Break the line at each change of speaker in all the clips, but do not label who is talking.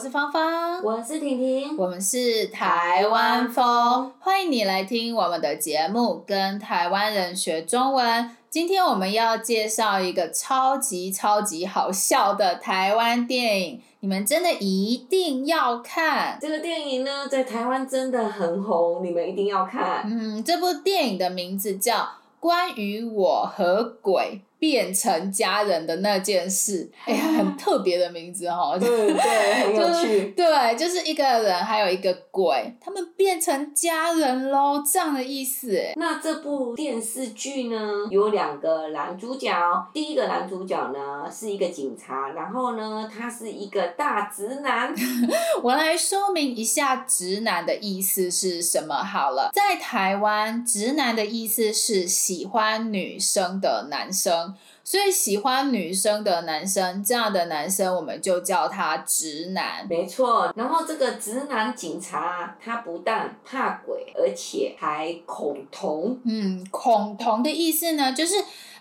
嘿，我是芳芳，
我是婷婷，
我们是台湾风，欢迎你来听我们的节目，跟台湾人学中文。今天我们要介绍一个超级超级好笑的台湾电影，你们真的一定要看。
这个电影呢，在台湾真的很红，你们一定要看。
嗯，这部电影的名字叫《关于我和鬼》。变成家人的那件事，哎呀，很特别的名字哦。
对对，很 有趣。
对，就是一个人还有一个鬼，他们变成家人喽，这样的意思。
那这部电视剧呢，有两个男主角。第一个男主角呢是一个警察，然后呢他是一个大直男。
我来说明一下直男的意思是什么好了。在台湾，直男的意思是喜欢女生的男生。所以喜欢女生的男生，这样的男生我们就叫他直男。
没错。然后这个直男警察，他不但怕鬼，而且还恐同。
嗯，恐同的意思呢，就是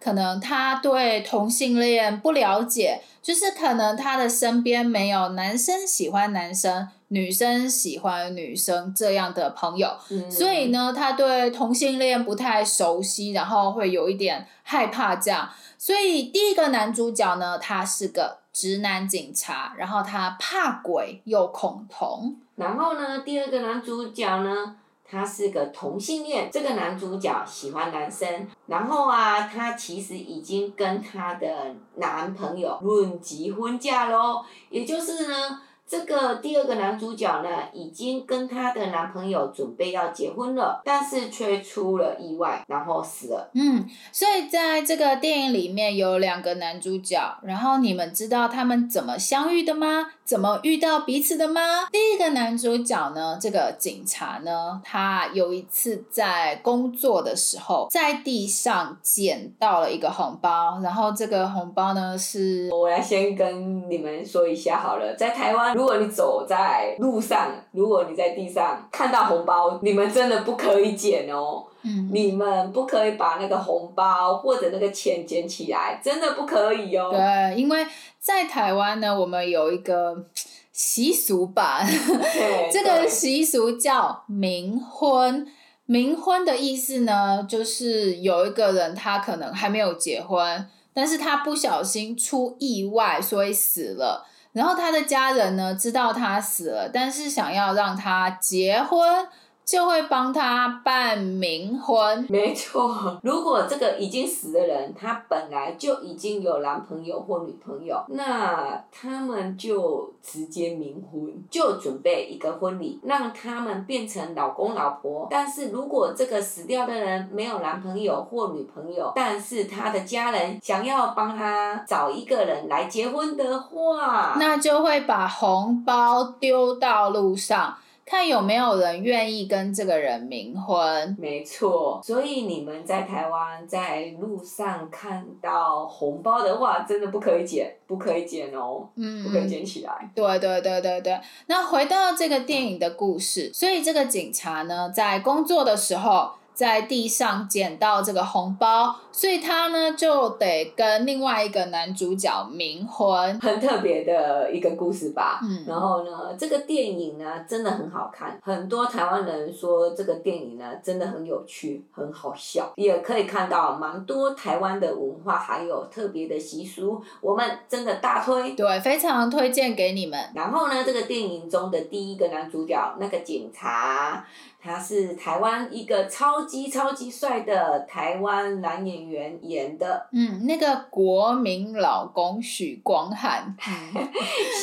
可能他对同性恋不了解，就是可能他的身边没有男生喜欢男生，女生喜欢女生这样的朋友，嗯、所以呢，他对同性恋不太熟悉，然后会有一点害怕这样。所以第一个男主角呢，他是个直男警察，然后他怕鬼又恐同。
然后呢，第二个男主角呢，他是个同性恋。这个男主角喜欢男生，然后啊，他其实已经跟他的男朋友论及婚嫁喽，也就是呢。这个第二个男主角呢，已经跟他的男朋友准备要结婚了，但是却出了意外，然后死了。
嗯，所以在这个电影里面有两个男主角，然后你们知道他们怎么相遇的吗？怎么遇到彼此的吗？第一个男主角呢，这个警察呢，他有一次在工作的时候，在地上捡到了一个红包，然后这个红包呢是……
我来先跟你们说一下好了，在台湾。如果你走在路上，如果你在地上看到红包，你们真的不可以捡哦。嗯。你们不可以把那个红包或者那个钱捡起来，真的不可以哦。
对，因为在台湾呢，我们有一个 习俗吧，这个习俗叫冥婚。冥婚的意思呢，就是有一个人他可能还没有结婚，但是他不小心出意外，所以死了。然后他的家人呢，知道他死了，但是想要让他结婚。就会帮他办冥婚。
没错，如果这个已经死的人，他本来就已经有男朋友或女朋友，那他们就直接冥婚，就准备一个婚礼，让他们变成老公老婆。但是如果这个死掉的人没有男朋友或女朋友，但是他的家人想要帮他找一个人来结婚的话，
那就会把红包丢到路上。看有没有人愿意跟这个人冥婚。
没错，所以你们在台湾在路上看到红包的话，真的不可以捡，不可以捡哦，嗯，不可以捡起来。
对对对对对。那回到这个电影的故事，所以这个警察呢，在工作的时候。在地上捡到这个红包，所以他呢就得跟另外一个男主角冥婚，
很特别的一个故事吧。嗯，然后呢，这个电影呢真的很好看，很多台湾人说这个电影呢真的很有趣，很好笑，也可以看到蛮多台湾的文化，还有特别的习俗，我们真的大推，
对，非常推荐给你们。
然后呢，这个电影中的第一个男主角那个警察。他是台湾一个超级超级帅的台湾男演员演的，
嗯，那个国民老公许光汉，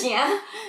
行，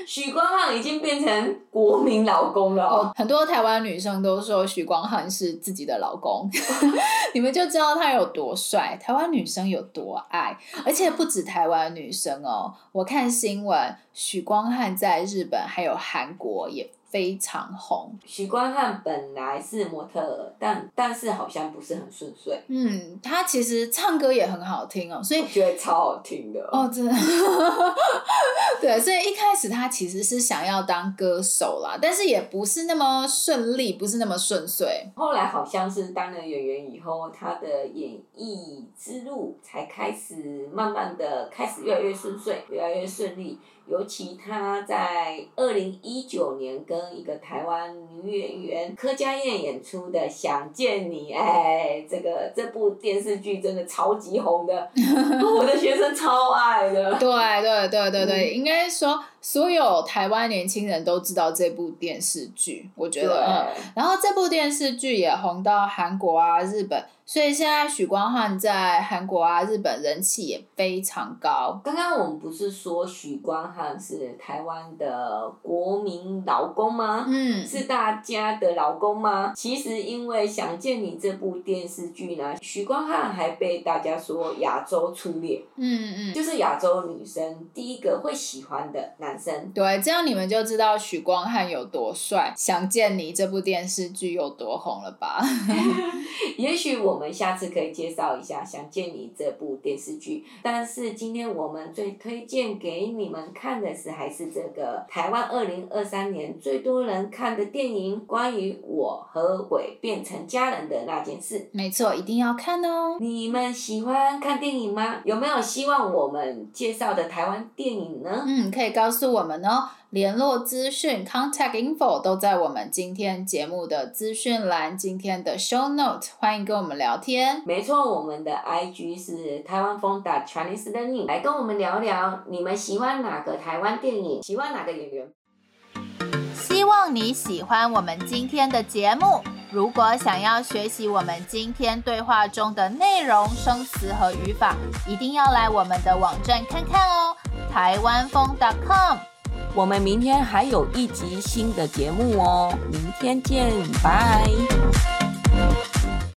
许光汉已经变成国民老公了。
哦，很多台湾女生都说许光汉是自己的老公，你们就知道他有多帅，台湾女生有多爱，而且不止台湾女生哦，我看新闻，许光汉在日本还有韩国也。非常红。
许光汉本来是模特儿，但但是好像不是很顺遂。
嗯，他其实唱歌也很好听哦，所以
我觉得超好听的
哦，真的。对，所以一开始他其实是想要当歌手啦，但是也不是那么顺利，不是那么顺遂。
后来好像是当了演员以后，他的演艺之路才开始慢慢的开始越来越顺遂，越来越顺利。尤其他在二零一九年跟一个台湾女演员柯佳燕演出的《想见你》，哎，这个这部电视剧真的超级红的，我的学生超爱的。
对对对对对，嗯、应该说。所有台湾年轻人都知道这部电视剧，我觉得，嗯，然后这部电视剧也红到韩国啊、日本，所以现在许光汉在韩国啊、日本人气也非常高。
刚刚我们不是说许光汉是台湾的国民老公吗？嗯，是大家的老公吗？其实因为《想见你》这部电视剧呢，许光汉还被大家说亚洲初恋，嗯嗯，就是亚洲女生第一个会喜欢的男。
对，这样你们就知道许光汉有多帅，《想见你》这部电视剧有多红了吧？
也许我们下次可以介绍一下《想见你》这部电视剧，但是今天我们最推荐给你们看的是还是这个台湾二零二三年最多人看的电影，关于我和鬼变成家人的那件事。
没错，一定要看哦！
你们喜欢看电影吗？有没有希望我们介绍的台湾电影呢？
嗯，可以告诉。是我们呢，联络资讯 contact info 都在我们今天节目的资讯栏，今天的 show note，欢迎跟我们聊天。
没错，我们的 IG 是台湾风的 Chinese Learning，来跟我们聊聊，你们喜欢哪个台湾电影？喜欢哪个演员？
希望你喜欢我们今天的节目。如果想要学习我们今天对话中的内容、生词和语法，一定要来我们的网站看看哦。台湾风 .com，
我们明天还有一集新的节目哦，明天见，拜。